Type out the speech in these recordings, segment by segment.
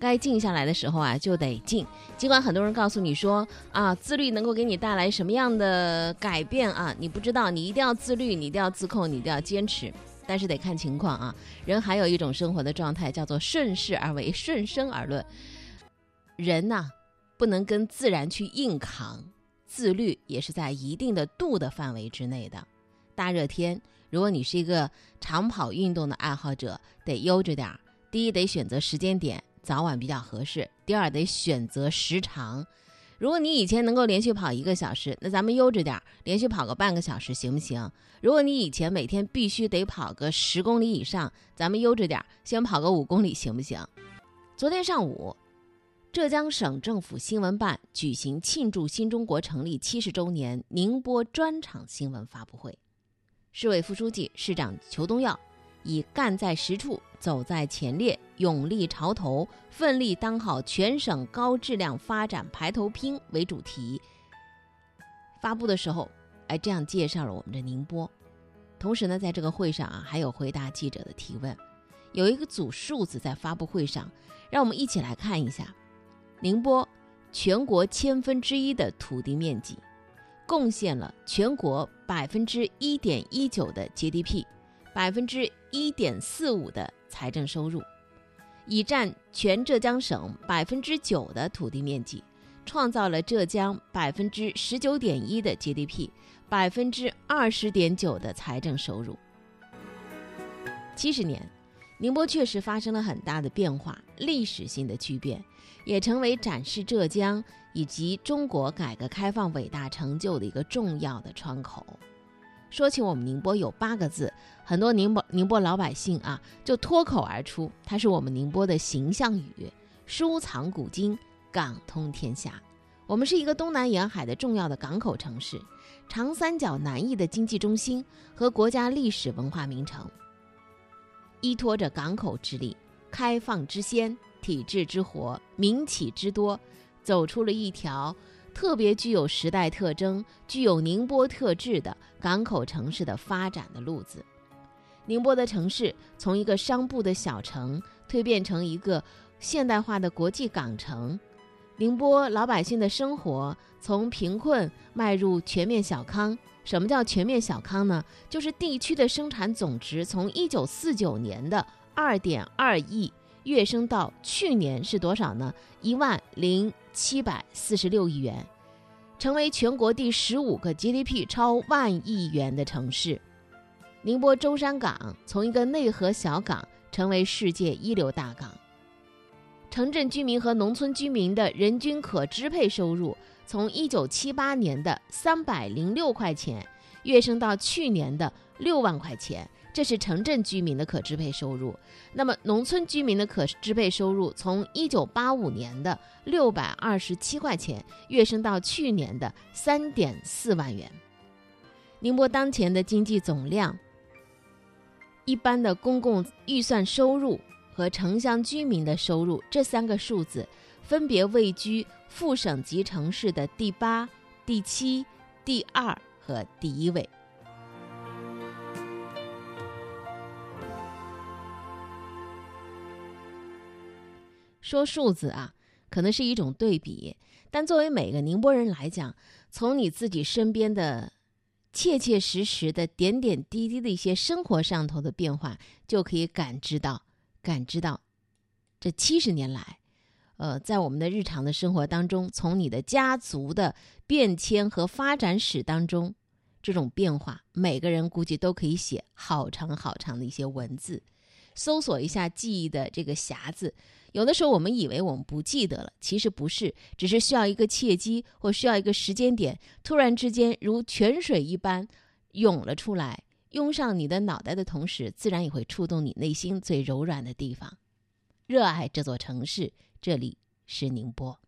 该静下来的时候啊，就得静。尽管很多人告诉你说啊，自律能够给你带来什么样的改变啊，你不知道，你一定要自律，你一定要自控，你一定要坚持。但是得看情况啊。人还有一种生活的状态叫做顺势而为，顺生而论。人呐，不能跟自然去硬扛，自律也是在一定的度的范围之内的。大热天，如果你是一个长跑运动的爱好者，得悠着点儿。第一，得选择时间点，早晚比较合适；第二，得选择时长。如果你以前能够连续跑一个小时，那咱们悠着点，连续跑个半个小时，行不行？如果你以前每天必须得跑个十公里以上，咱们悠着点，先跑个五公里，行不行？昨天上午，浙江省政府新闻办举行庆祝新中国成立七十周年宁波专场新闻发布会，市委副书记、市长裘东耀以“干在实处”。走在前列，勇立潮头，奋力当好全省高质量发展排头兵为主题。发布的时候，哎，这样介绍了我们的宁波。同时呢，在这个会上啊，还有回答记者的提问。有一个组数字在发布会上，让我们一起来看一下：宁波全国千分之一的土地面积，贡献了全国百分之一点一九的 GDP，百分之一点四五的。财政收入，已占全浙江省百分之九的土地面积，创造了浙江百分之十九点一的 GDP，百分之二十点九的财政收入。七十年，宁波确实发生了很大的变化，历史性的巨变，也成为展示浙江以及中国改革开放伟大成就的一个重要的窗口。说起我们宁波，有八个字，很多宁波宁波老百姓啊就脱口而出，它是我们宁波的形象语：收藏古今，港通天下。我们是一个东南沿海的重要的港口城市，长三角南翼的经济中心和国家历史文化名城。依托着港口之力、开放之先、体制之活、民企之多，走出了一条。特别具有时代特征、具有宁波特质的港口城市的发展的路子。宁波的城市从一个商埠的小城蜕变成一个现代化的国际港城。宁波老百姓的生活从贫困迈入全面小康。什么叫全面小康呢？就是地区的生产总值从一九四九年的二点二亿跃升到去年是多少呢？一万零。七百四十六亿元，成为全国第十五个 GDP 超万亿元的城市。宁波舟山港从一个内河小港成为世界一流大港。城镇居民和农村居民的人均可支配收入从一九七八年的三百零六块钱跃升到去年的六万块钱。这是城镇居民的可支配收入，那么农村居民的可支配收入从一九八五年的六百二十七块钱跃升到去年的三点四万元。宁波当前的经济总量、一般的公共预算收入和城乡居民的收入这三个数字，分别位居副省级城市的第八、第七、第二和第一位。说数字啊，可能是一种对比，但作为每个宁波人来讲，从你自己身边的切切实实的点点滴滴的一些生活上头的变化，就可以感知到，感知到这七十年来，呃，在我们的日常的生活当中，从你的家族的变迁和发展史当中，这种变化，每个人估计都可以写好长好长的一些文字。搜索一下记忆的这个匣子。有的时候我们以为我们不记得了，其实不是，只是需要一个契机或需要一个时间点，突然之间如泉水一般涌了出来，涌上你的脑袋的同时，自然也会触动你内心最柔软的地方。热爱这座城市，这里是宁波。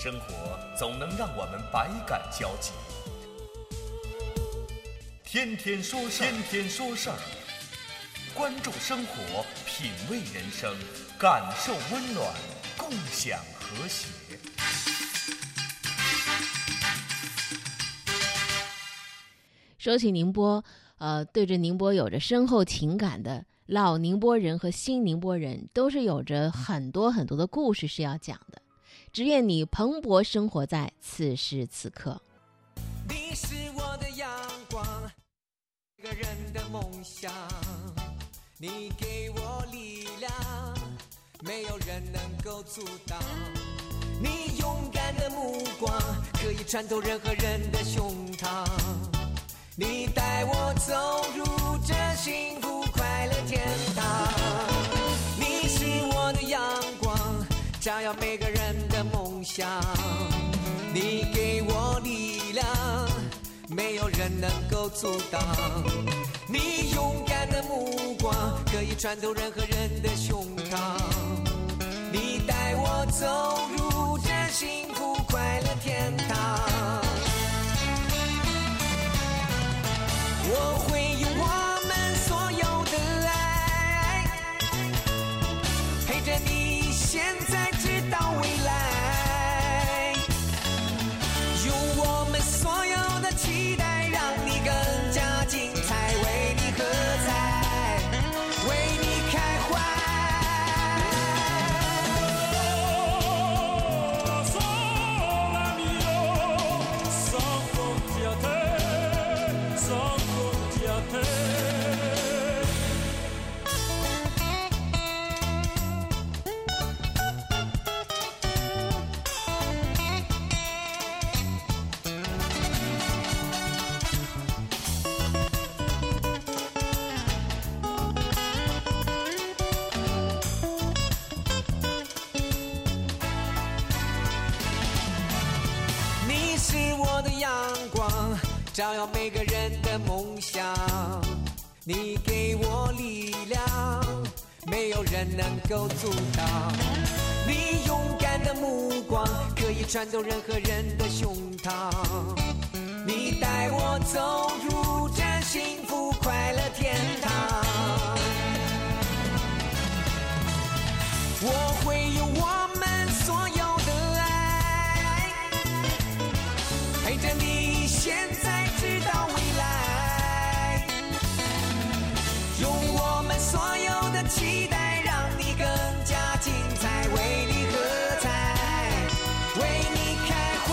生活总能让我们百感交集。天天说事儿，天天说事儿，关注生活，品味人生，感受温暖，共享和谐。说起宁波，呃，对着宁波有着深厚情感的老宁波人和新宁波人，都是有着很多很多的故事是要讲的。只愿你蓬勃生活在此时此刻。你是我的一个人的梦想。你给我力量，没有人能够阻挡。你勇敢的目光，可以穿透任何人的胸膛。你带我走入这幸福快乐天堂。你是我的阳光，照耀每个人的梦想。你给，没有人能够阻挡。你勇敢的目光，可以穿透任何人的胸膛。你带我走入这幸福快乐天堂。我会照耀每个人的梦想。你给我力量，没有人能够阻挡。你勇敢的目光，可以穿透任何人的胸膛。你带我走入这幸福快乐天堂。我会用我们所有期待，让你更加精彩，为你喝彩，为你开怀。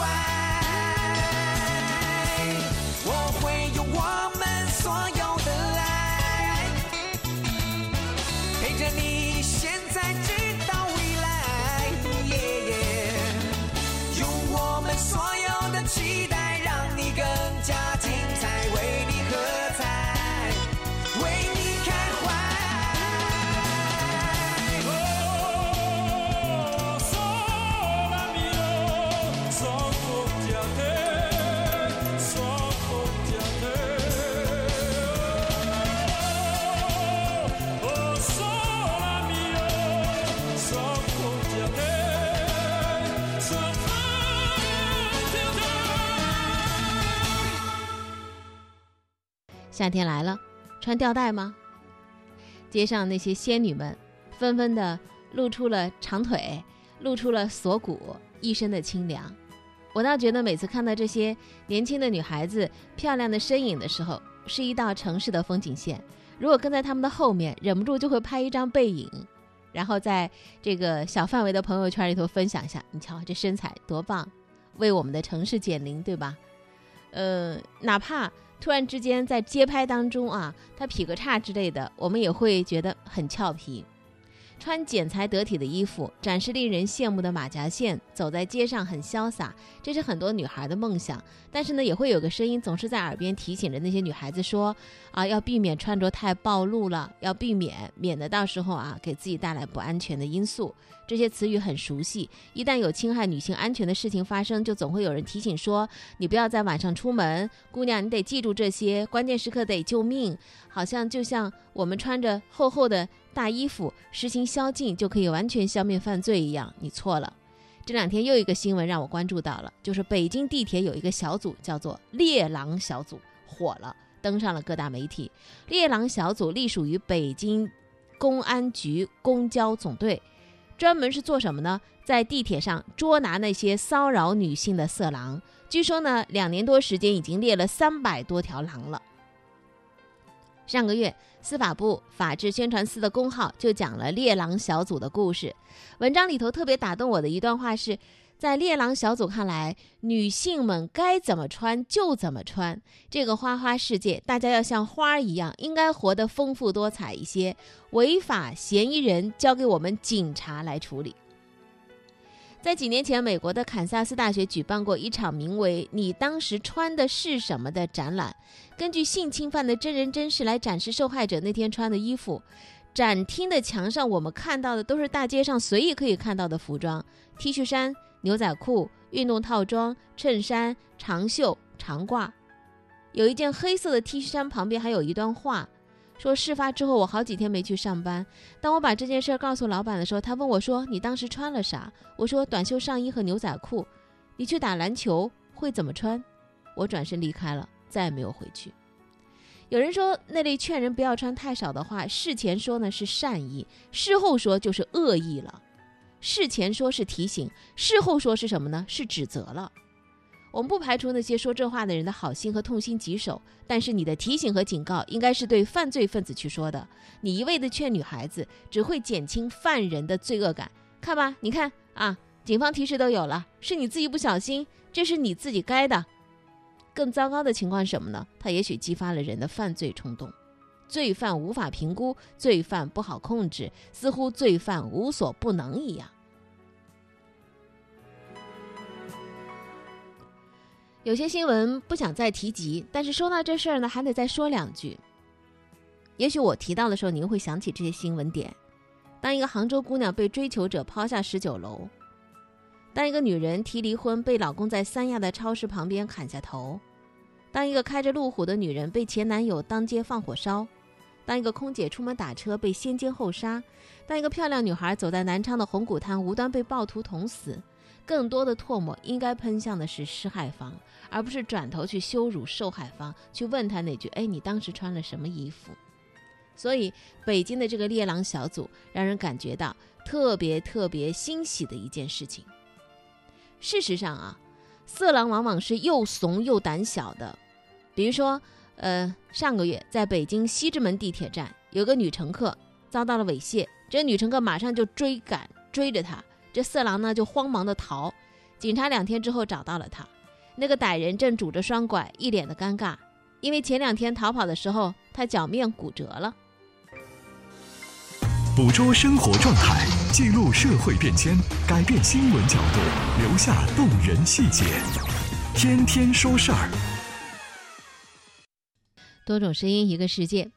我会用我们所有的爱。陪着你现在直到未来，耶耶用我们所有的期待，夏天来了，穿吊带吗？街上那些仙女们纷纷的露出了长腿，露出了锁骨，一身的清凉。我倒觉得每次看到这些年轻的女孩子漂亮的身影的时候，是一道城市的风景线。如果跟在她们的后面，忍不住就会拍一张背影，然后在这个小范围的朋友圈里头分享一下。你瞧这身材多棒，为我们的城市减龄，对吧？呃，哪怕突然之间在街拍当中啊，他劈个叉之类的，我们也会觉得很俏皮。穿剪裁得体的衣服，展示令人羡慕的马甲线，走在街上很潇洒，这是很多女孩的梦想。但是呢，也会有个声音总是在耳边提醒着那些女孩子说：啊，要避免穿着太暴露了，要避免，免得到时候啊给自己带来不安全的因素。这些词语很熟悉，一旦有侵害女性安全的事情发生，就总会有人提醒说：你不要在晚上出门，姑娘你得记住这些，关键时刻得救命。好像就像我们穿着厚厚的大衣服实行宵禁就可以完全消灭犯罪一样，你错了。这两天又一个新闻让我关注到了，就是北京地铁有一个小组叫做“猎狼小组”火了，登上了各大媒体。猎狼小组隶属于北京公安局公交总队，专门是做什么呢？在地铁上捉拿那些骚扰女性的色狼。据说呢，两年多时间已经猎了三百多条狼了。上个月，司法部法制宣传司的公号就讲了猎狼小组的故事。文章里头特别打动我的一段话是，在猎狼小组看来，女性们该怎么穿就怎么穿。这个花花世界，大家要像花儿一样，应该活得丰富多彩一些。违法嫌疑人交给我们警察来处理。在几年前，美国的堪萨斯大学举办过一场名为“你当时穿的是什么”的展览，根据性侵犯的真人真事来展示受害者那天穿的衣服。展厅的墙上，我们看到的都是大街上随意可以看到的服装：T 恤衫、牛仔裤、运动套装、衬衫、长袖、长褂。有一件黑色的 T 恤衫旁边还有一段话。说事发之后，我好几天没去上班。当我把这件事告诉老板的时候，他问我说：“你当时穿了啥？”我说：“短袖上衣和牛仔裤。”你去打篮球会怎么穿？我转身离开了，再也没有回去。有人说那类劝人不要穿太少的话，事前说呢是善意，事后说就是恶意了。事前说是提醒，事后说是什么呢？是指责了。我们不排除那些说这话的人的好心和痛心疾首，但是你的提醒和警告应该是对犯罪分子去说的。你一味的劝女孩子，只会减轻犯人的罪恶感。看吧，你看啊，警方提示都有了，是你自己不小心，这是你自己该的。更糟糕的情况是什么呢？他也许激发了人的犯罪冲动。罪犯无法评估，罪犯不好控制，似乎罪犯无所不能一样。有些新闻不想再提及，但是说到这事儿呢，还得再说两句。也许我提到的时候，您会想起这些新闻点：当一个杭州姑娘被追求者抛下十九楼；当一个女人提离婚被老公在三亚的超市旁边砍下头；当一个开着路虎的女人被前男友当街放火烧；当一个空姐出门打车被先奸后杀；当一个漂亮女孩走在南昌的红谷滩无端被暴徒捅死。更多的唾沫应该喷向的是施害方，而不是转头去羞辱受害方，去问他那句：“哎，你当时穿了什么衣服？”所以，北京的这个猎狼小组让人感觉到特别特别欣喜的一件事情。事实上啊，色狼往往是又怂又胆小的。比如说，呃，上个月在北京西直门地铁站，有个女乘客遭到了猥亵，这女乘客马上就追赶追着他。这色狼呢就慌忙的逃，警察两天之后找到了他，那个歹人正拄着双拐，一脸的尴尬，因为前两天逃跑的时候他脚面骨折了。捕捉生活状态，记录社会变迁，改变新闻角度，留下动人细节。天天说事儿，多种声音，一个世界。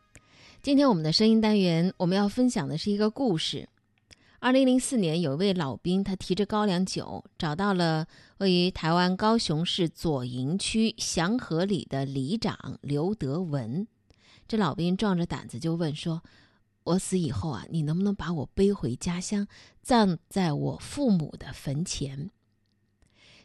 今天我们的声音单元，我们要分享的是一个故事。二零零四年，有一位老兵，他提着高粱酒找到了位于台湾高雄市左营区祥和里的里长刘德文。这老兵壮着胆子就问说：“我死以后啊，你能不能把我背回家乡，葬在我父母的坟前？”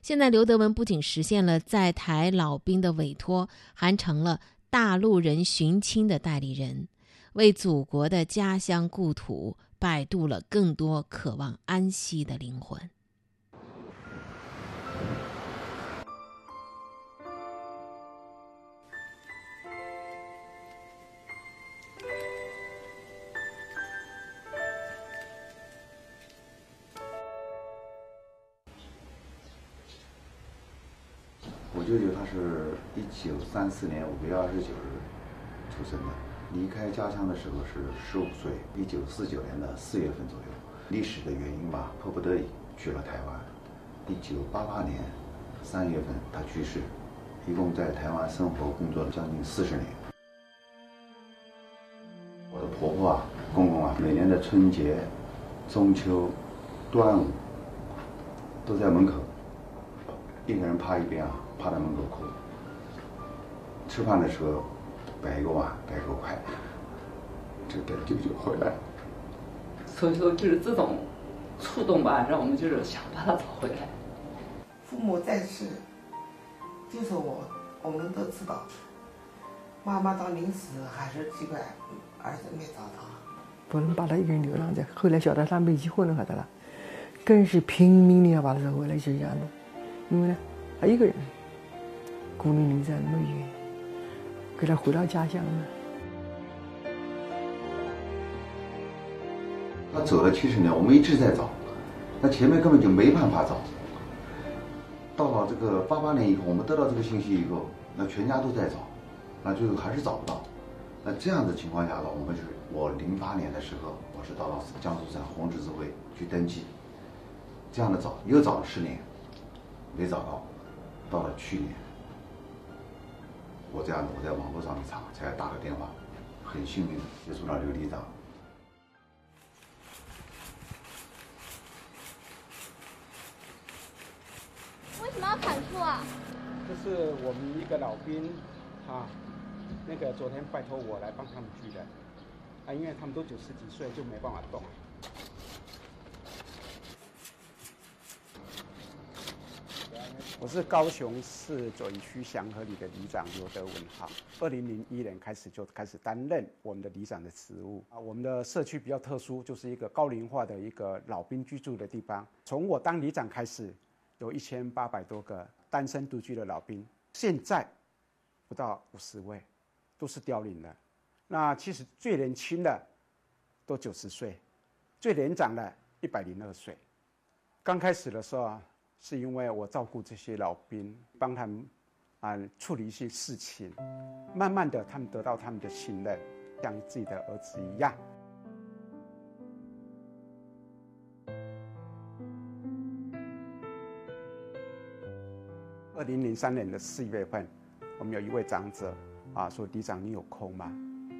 现在，刘德文不仅实现了在台老兵的委托，还成了大陆人寻亲的代理人，为祖国的家乡故土。摆渡了更多渴望安息的灵魂。我舅舅他是一九三四年五月二十九日出生的，离开家乡的时候是十五岁，一九四九年的四月份左右。历史的原因吧，迫不得已去了台湾。一九八八年三月份他去世，一共在台湾生活工作了将近四十年。我的婆婆啊、公公啊，每年的春节、中秋、端午都在门口，一个人趴一边啊，趴在门口哭。吃饭的时候摆一个碗，摆一个筷，就等舅舅回来。所以说，就是这种触动吧，让我们就是想把他找回来。父母在世，就是我，我们都知道。妈妈到临死还是奇怪，儿子没找到。不能把他一个人流浪着。后来晓得他没结婚了，晓得了，更是拼命的要把他找回来，就这样的。因为呢，他一个人，孤零零在那么远，给他回到家乡呢？他走了七十年，我们一直在找，那前面根本就没办法找。到了这个八八年以后，我们得到这个信息以后，那全家都在找，那最后还是找不到。那这样的情况下呢，我们就是我零八年的时候，我是到了江苏省红十字会去登记，这样的找又找了十年，没找到，到了去年。我这样子我在网络上一查，才打个电话，很幸运的接触到刘里长。为什么要砍树啊？这是我们一个老兵，啊，那个昨天拜托我来帮他们锯的，啊，因为他们都九十几岁，就没办法动。我是高雄市左营区祥和里的里长刘德文哈，二零零一年开始就开始担任我们的里长的职务啊。我们的社区比较特殊，就是一个高龄化的一个老兵居住的地方。从我当里长开始，有一千八百多个单身独居的老兵，现在不到五十位，都是凋零的。那其实最年轻的都九十岁，最年长的一百零二岁。刚开始的时候啊，是因为我照顾这些老兵，帮他们啊处理一些事情，慢慢的他们得到他们的信任，像自己的儿子一样。二零零三年的四月份，我们有一位长者啊说：“李长，你有空吗？”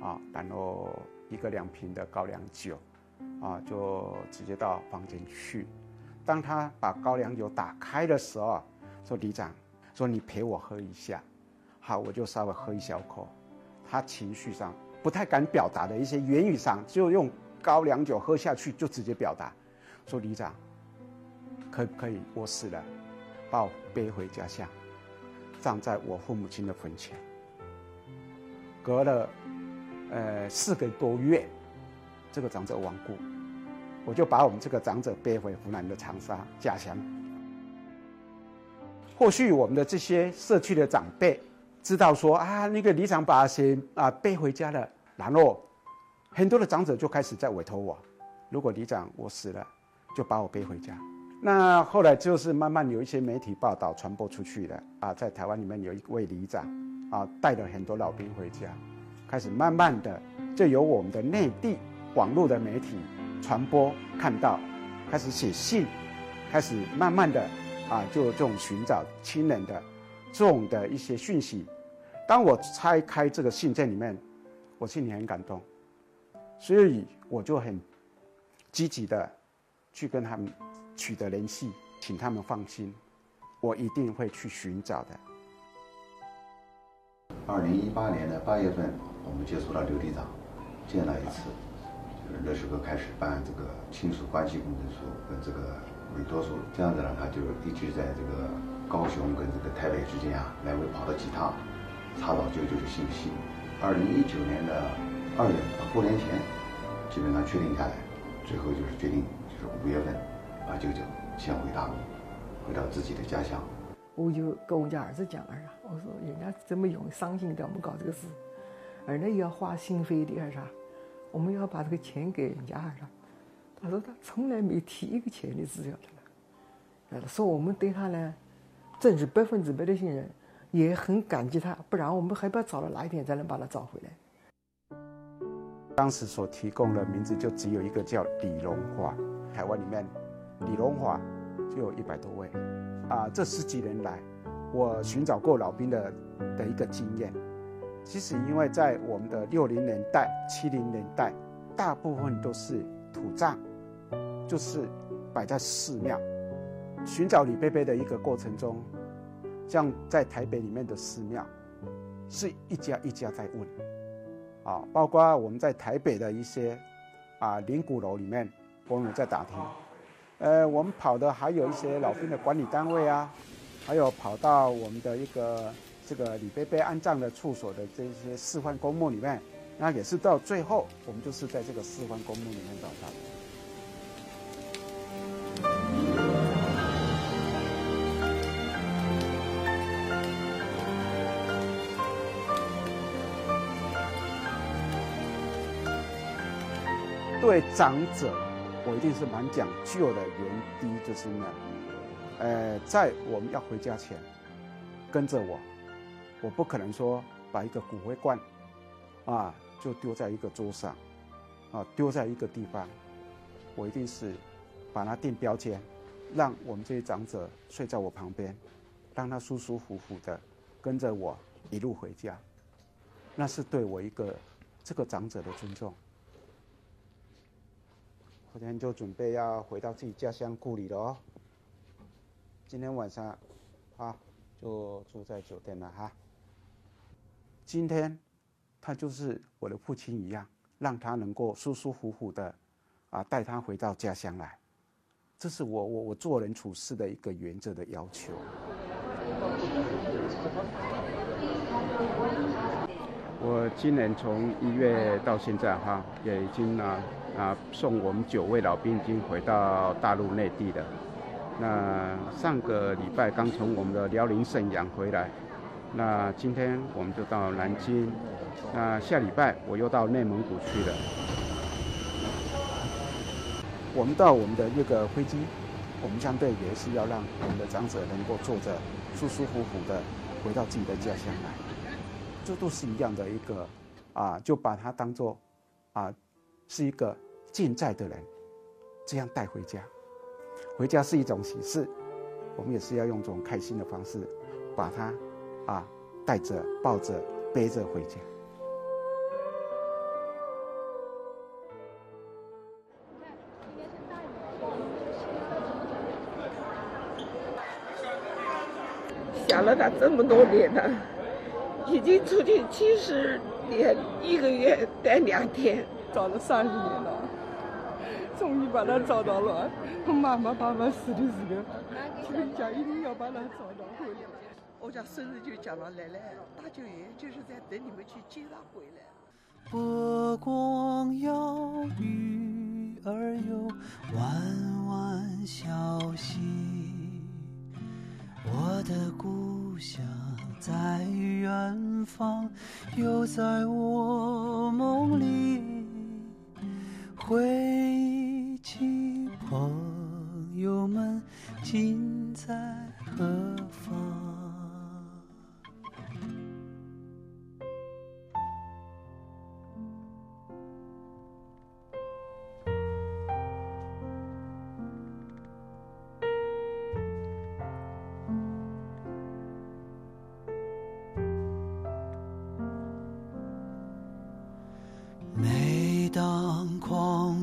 啊，然后一个两瓶的高粱酒，啊，就直接到房间去。当他把高粱酒打开的时候，说：“里长，说你陪我喝一下。”好，我就稍微喝一小口。他情绪上不太敢表达的一些言语上，就用高粱酒喝下去，就直接表达说：“里长，可不可以我死了，把我背回家乡，葬在我父母亲的坟前？”隔了呃四个多月，这个长者亡故。我就把我们这个长者背回湖南的长沙家乡。或许我们的这些社区的长辈知道说啊，那个里长把谁啊背回家了，然后很多的长者就开始在委托我，如果里长我死了，就把我背回家。那后来就是慢慢有一些媒体报道传播出去的啊，在台湾里面有一位里长啊带了很多老兵回家，开始慢慢的就由我们的内地网络的媒体。传播看到，开始写信，开始慢慢的啊，就这种寻找亲人的这种的一些讯息。当我拆开这个信件里面，我心里很感动，所以我就很积极的去跟他们取得联系，请他们放心，我一定会去寻找的。二零一八年的八月份，我们接触到刘队长，见了一次。那时候开始办这个亲属关系公证书跟这个委托书，这样子呢，他就一直在这个高雄跟这个台北之间啊来回跑了几趟，查找舅舅的信息。二零一九年的二月过年前，基本上确定下来，最后就是决定就是五月份把舅舅先回大陆，回到自己的家乡。我就跟我家儿子讲了啊，我说人家这么用伤心的我们搞这个事，儿那也要花心肺的还是啥？我们要把这个钱给人家了，他说他从来没提一个钱的资料的了，说我们对他呢，真是百分之百的信任，也很感激他，不然我们还不知道找到哪一天才能把他找回来。当时所提供的名字就只有一个叫李荣华，台湾里面李荣华就有一百多位，啊，这十几年来我寻找过老兵的的一个经验。其实，因为在我们的六零年代、七零年代，大部分都是土葬，就是摆在寺庙。寻找李贝贝的一个过程中，像在台北里面的寺庙，是一家一家在问，啊，包括我们在台北的一些啊灵骨楼里面，我们在打听。呃，我们跑的还有一些老兵的管理单位啊，还有跑到我们的一个。这个李贝贝安葬的处所的这些四环公墓里面，那也是到最后，我们就是在这个四环公墓里面找到的。对长者我一定是蛮讲究的。原第一就是呢，呃，在我们要回家前，跟着我，我不可能说把一个骨灰罐，啊，就丢在一个桌上，啊，丢在一个地方，我一定是把它定标签，让我们这些长者睡在我旁边，让他舒舒服服的跟着我一路回家，那是对我一个这个长者的尊重。后天就准备要回到自己家乡故里了哦。今天晚上，啊，就住在酒店了哈。今天，他就是我的父亲一样，让他能够舒舒服服的，啊，带他回到家乡来。这是我我我做人处事的一个原则的要求。我今年从一月到现在哈，也已经啊啊送我们九位老兵已经回到大陆内地了。那上个礼拜刚从我们的辽宁沈阳回来，那今天我们就到南京，那下礼拜我又到内蒙古去了。我们到我们的那个飞机，我们相对也是要让我们的长者能够坐着舒舒服服的回到自己的家乡来。这都是一样的一个啊，就把它当做啊是一个健在的人，这样带回家。回家是一种喜事，我们也是要用这种开心的方式，把它啊带着、抱着、背着回家。想了他这么多年了，已经出去七十年，一个月待两天，找了三十年了，终于把他找到了。妈妈、爸爸死的时候，全家一定要把他找到回来。我家孙子就叫他来来，大舅爷就是在等你们去接他回来。波光摇，鱼儿游，弯弯小溪。我的故乡在远方，又在我梦里。回忆起朋友们，今在何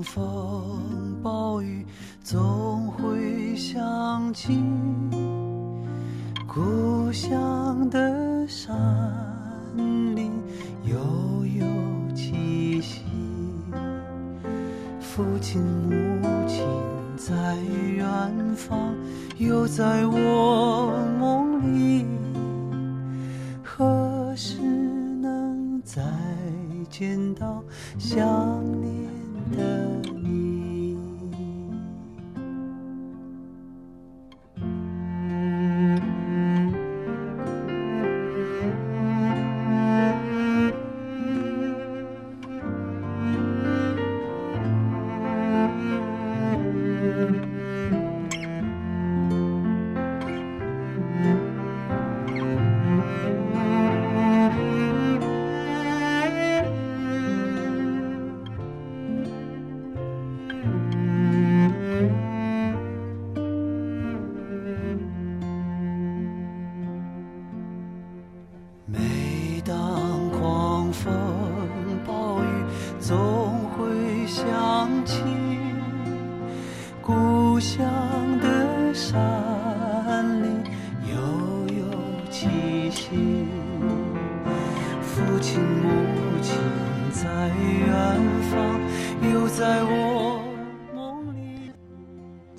狂风暴雨，总会想起故乡的山林悠悠气息。父亲母亲在远方，又在我梦里。何时能再见到想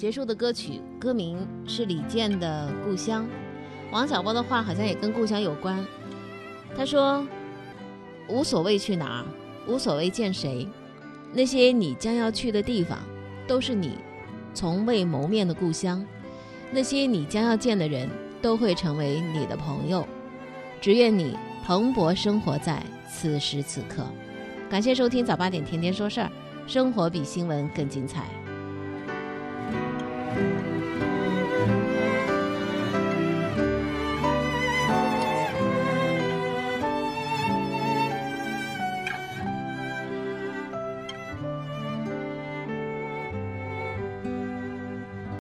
结束的歌曲歌名是李健的《故乡》。王小波的话好像也跟故乡有关。他说：“无所谓去哪儿，无所谓见谁，那些你将要去的地方，都是你从未谋面的故乡。那些你将要见的人，都会成为你的朋友。只愿你蓬勃生活在此时此刻。”感谢收听早八点甜甜说事儿，生活比新闻更精彩。Bye.